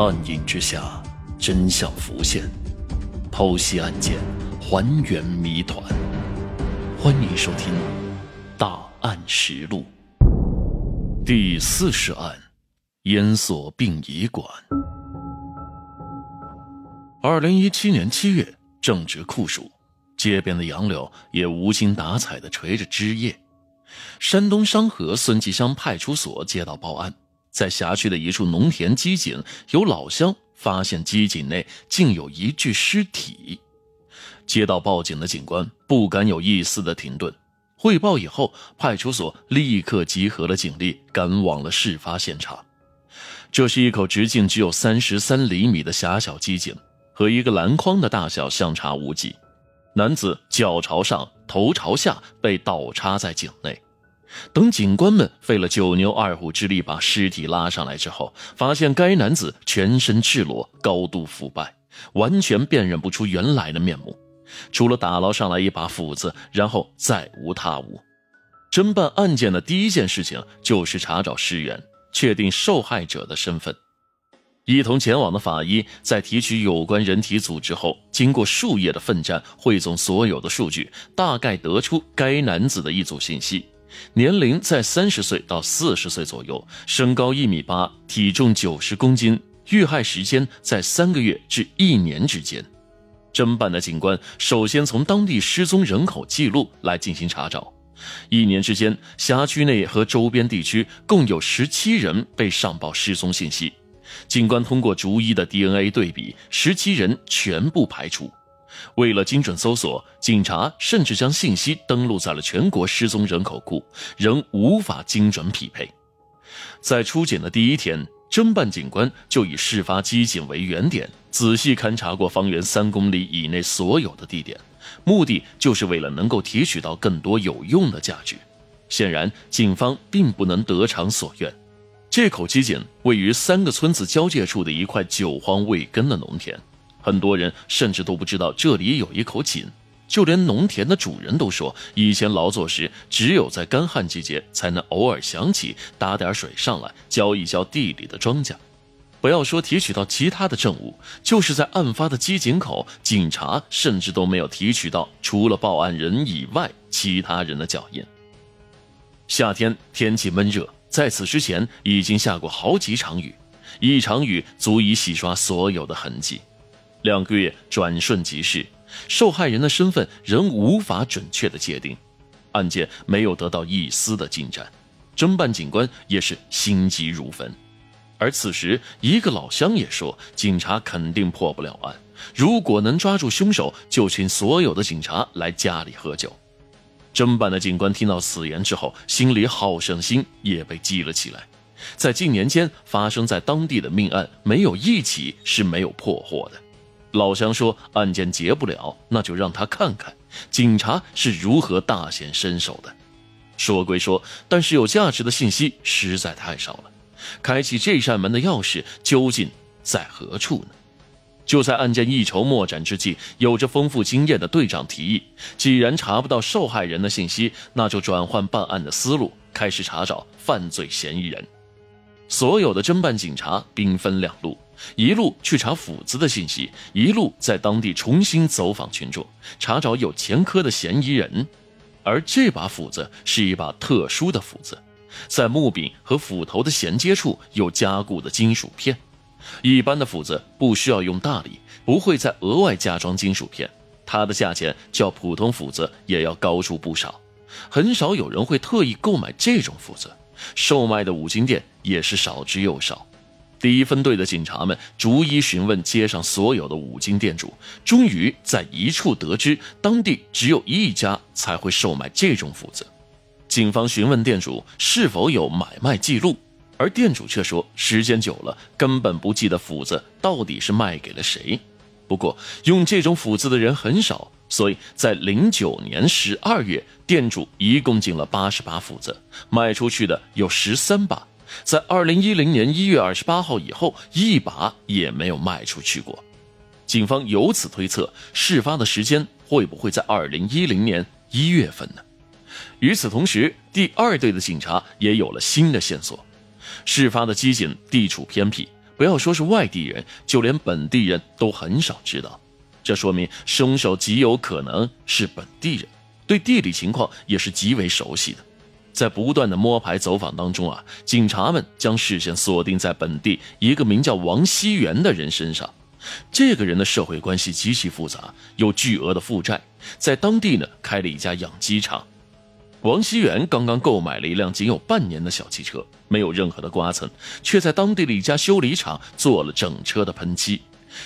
暗影之下，真相浮现，剖析案件，还原谜团。欢迎收听《大案实录》第四十案：烟锁殡仪馆。二零一七年七月，正值酷暑，街边的杨柳也无精打采的垂着枝叶。山东商河孙集乡派出所接到报案。在辖区的一处农田机井，有老乡发现机井内竟有一具尸体。接到报警的警官不敢有一丝的停顿。汇报以后，派出所立刻集合了警力，赶往了事发现场。这是一口直径只有三十三厘米的狭小机井，和一个篮筐的大小相差无几。男子脚朝上，头朝下，被倒插在井内。等警官们费了九牛二虎之力把尸体拉上来之后，发现该男子全身赤裸，高度腐败，完全辨认不出原来的面目。除了打捞上来一把斧子，然后再无他物。侦办案件的第一件事情就是查找尸源，确定受害者的身份。一同前往的法医在提取有关人体组织后，经过数夜的奋战，汇总所有的数据，大概得出该男子的一组信息。年龄在三十岁到四十岁左右，身高一米八，体重九十公斤，遇害时间在三个月至一年之间。侦办的警官首先从当地失踪人口记录来进行查找。一年之间，辖区内和周边地区共有十七人被上报失踪信息。警官通过逐一的 DNA 对比，十七人全部排除。为了精准搜索，警察甚至将信息登录在了全国失踪人口库，仍无法精准匹配。在出警的第一天，侦办警官就以事发机井为原点，仔细勘察过方圆三公里以内所有的地点，目的就是为了能够提取到更多有用的价值。显然，警方并不能得偿所愿。这口机井位于三个村子交界处的一块久荒未耕的农田。很多人甚至都不知道这里有一口井，就连农田的主人都说，以前劳作时只有在干旱季节才能偶尔想起打点水上来浇一浇地里的庄稼。不要说提取到其他的证物，就是在案发的机井口，警察甚至都没有提取到除了报案人以外其他人的脚印。夏天天气闷热，在此之前已经下过好几场雨，一场雨足以洗刷所有的痕迹。两个月转瞬即逝，受害人的身份仍无法准确的界定，案件没有得到一丝的进展，侦办警官也是心急如焚。而此时，一个老乡也说，警察肯定破不了案，如果能抓住凶手，就请所有的警察来家里喝酒。侦办的警官听到此言之后，心里好胜心也被激了起来。在近年间发生在当地的命案，没有一起是没有破获的。老乡说：“案件结不了，那就让他看看警察是如何大显身手的。”说归说，但是有价值的信息实在太少了。开启这扇门的钥匙究竟在何处呢？就在案件一筹莫展之际，有着丰富经验的队长提议：既然查不到受害人的信息，那就转换办案的思路，开始查找犯罪嫌疑人。所有的侦办警察兵分两路。一路去查斧子的信息，一路在当地重新走访群众，查找有前科的嫌疑人。而这把斧子是一把特殊的斧子，在木柄和斧头的衔接处有加固的金属片。一般的斧子不需要用大力，不会再额外加装金属片，它的价钱较普通斧子也要高出不少。很少有人会特意购买这种斧子，售卖的五金店也是少之又少。第一分队的警察们逐一询问街上所有的五金店主，终于在一处得知，当地只有一家才会售卖这种斧子。警方询问店主是否有买卖记录，而店主却说时间久了，根本不记得斧子到底是卖给了谁。不过用这种斧子的人很少，所以在零九年十二月，店主一共进了八十把斧子，卖出去的有十三把。在二零一零年一月二十八号以后，一把也没有卖出去过。警方由此推测，事发的时间会不会在二零一零年一月份呢？与此同时，第二队的警察也有了新的线索。事发的机井地处偏僻，不要说是外地人，就连本地人都很少知道。这说明凶手极有可能是本地人，对地理情况也是极为熟悉的。在不断的摸排走访当中啊，警察们将视线锁定在本地一个名叫王熙元的人身上。这个人的社会关系极其复杂，有巨额的负债，在当地呢开了一家养鸡场。王熙元刚刚购买了一辆仅有半年的小汽车，没有任何的刮蹭，却在当地的一家修理厂做了整车的喷漆。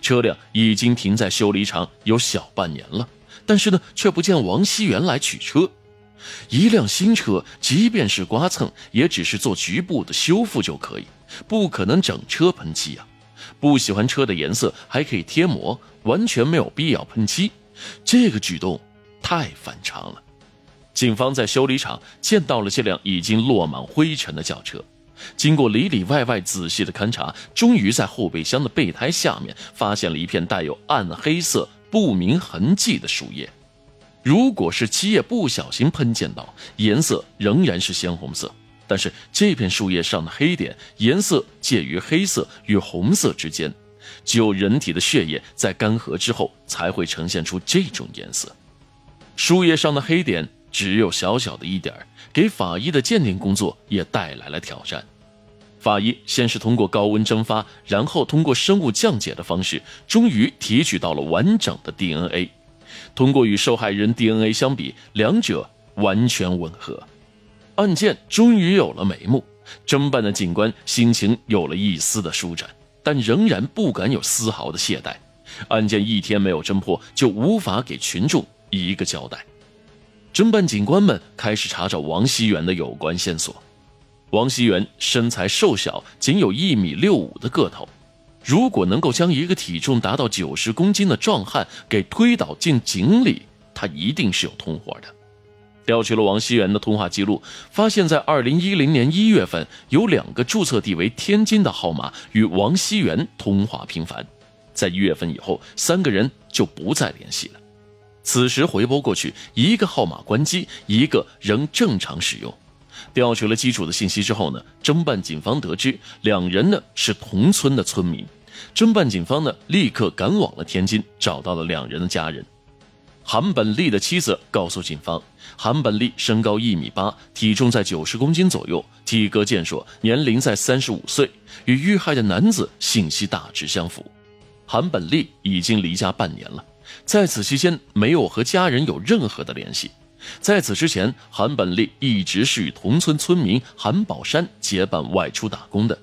车辆已经停在修理厂有小半年了，但是呢，却不见王熙元来取车。一辆新车，即便是刮蹭，也只是做局部的修复就可以，不可能整车喷漆啊！不喜欢车的颜色还可以贴膜，完全没有必要喷漆。这个举动太反常了。警方在修理厂见到了这辆已经落满灰尘的轿车，经过里里外外仔细的勘查，终于在后备箱的备胎下面发现了一片带有暗黑色不明痕迹的树叶。如果是七叶不小心喷溅到，颜色仍然是鲜红色。但是这片树叶上的黑点颜色介于黑色与红色之间，只有人体的血液在干涸之后才会呈现出这种颜色。树叶上的黑点只有小小的一点给法医的鉴定工作也带来了挑战。法医先是通过高温蒸发，然后通过生物降解的方式，终于提取到了完整的 DNA。通过与受害人 DNA 相比，两者完全吻合。案件终于有了眉目，侦办的警官心情有了一丝的舒展，但仍然不敢有丝毫的懈怠。案件一天没有侦破，就无法给群众一个交代。侦办警官们开始查找王熙元的有关线索。王熙元身材瘦小，仅有一米六五的个头，如果能够将一个体重达到九十公斤的壮汉给推倒进井里，他一定是有同伙的。调取了王熙元的通话记录，发现，在二零一零年一月份，有两个注册地为天津的号码与王熙元通话频繁。在一月份以后，三个人就不再联系了。此时回拨过去，一个号码关机，一个仍正常使用。调取了基础的信息之后呢，侦办警方得知两人呢是同村的村民。侦办警方呢立刻赶往了天津，找到了两人的家人。韩本利的妻子告诉警方，韩本利身高一米八，体重在九十公斤左右，体格健硕，年龄在三十五岁，与遇害的男子信息大致相符。韩本利已经离家半年了，在此期间没有和家人有任何的联系。在此之前，韩本利一直是与同村村民韩宝山结伴外出打工的。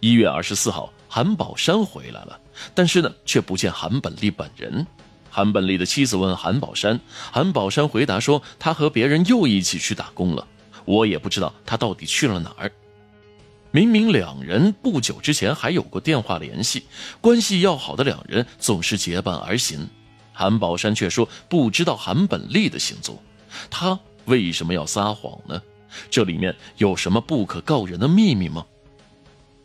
一月二十四号，韩宝山回来了，但是呢，却不见韩本利本人。韩本利的妻子问韩宝山，韩宝山回答说：“他和别人又一起去打工了，我也不知道他到底去了哪儿。”明明两人不久之前还有过电话联系，关系要好的两人总是结伴而行。韩宝山却说不知道韩本利的行踪，他为什么要撒谎呢？这里面有什么不可告人的秘密吗？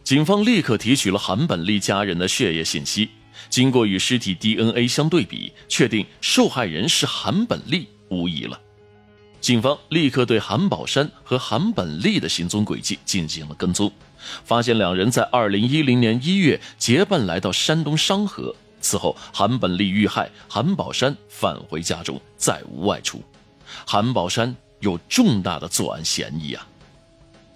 警方立刻提取了韩本利家人的血液信息。经过与尸体 DNA 相对比，确定受害人是韩本利无疑了。警方立刻对韩宝山和韩本利的行踪轨迹进行了跟踪，发现两人在2010年1月结伴来到山东商河。此后，韩本利遇害，韩宝山返回家中，再无外出。韩宝山有重大的作案嫌疑啊！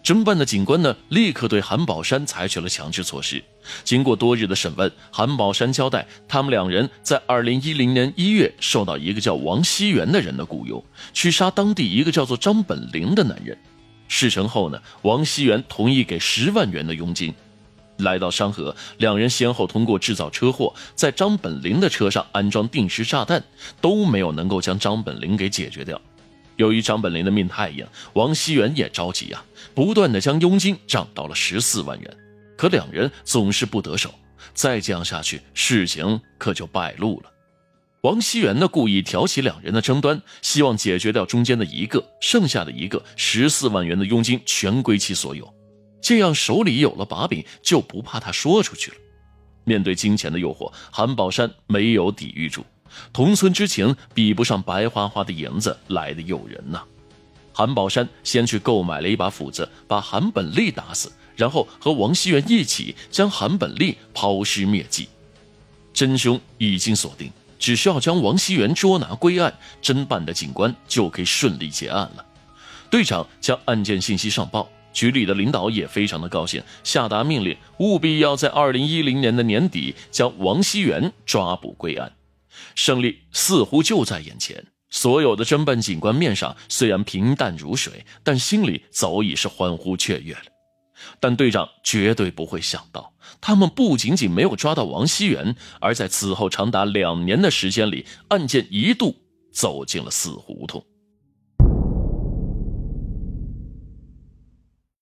侦办的警官呢，立刻对韩宝山采取了强制措施。经过多日的审问，韩宝山交代，他们两人在二零一零年一月受到一个叫王熙元的人的雇佣，去杀当地一个叫做张本林的男人。事成后呢，王熙元同意给十万元的佣金。来到商河，两人先后通过制造车祸，在张本林的车上安装定时炸弹，都没有能够将张本林给解决掉。由于张本林的命太硬，王熙元也着急啊，不断的将佣金涨到了十四万元，可两人总是不得手，再这样下去，事情可就败露了。王熙元呢，故意挑起两人的争端，希望解决掉中间的一个，剩下的一个十四万元的佣金全归其所有，这样手里有了把柄，就不怕他说出去了。面对金钱的诱惑，韩宝山没有抵御住。同村之情比不上白花花的银子来的诱人呐！韩宝山先去购买了一把斧子，把韩本利打死，然后和王熙元一起将韩本利抛尸灭迹。真凶已经锁定，只需要将王熙元捉拿归案，侦办的警官就可以顺利结案了。队长将案件信息上报，局里的领导也非常的高兴，下达命令，务必要在二零一零年的年底将王熙元抓捕归案。胜利似乎就在眼前，所有的侦办警官面上虽然平淡如水，但心里早已是欢呼雀跃了。但队长绝对不会想到，他们不仅仅没有抓到王熙元，而在此后长达两年的时间里，案件一度走进了死胡同。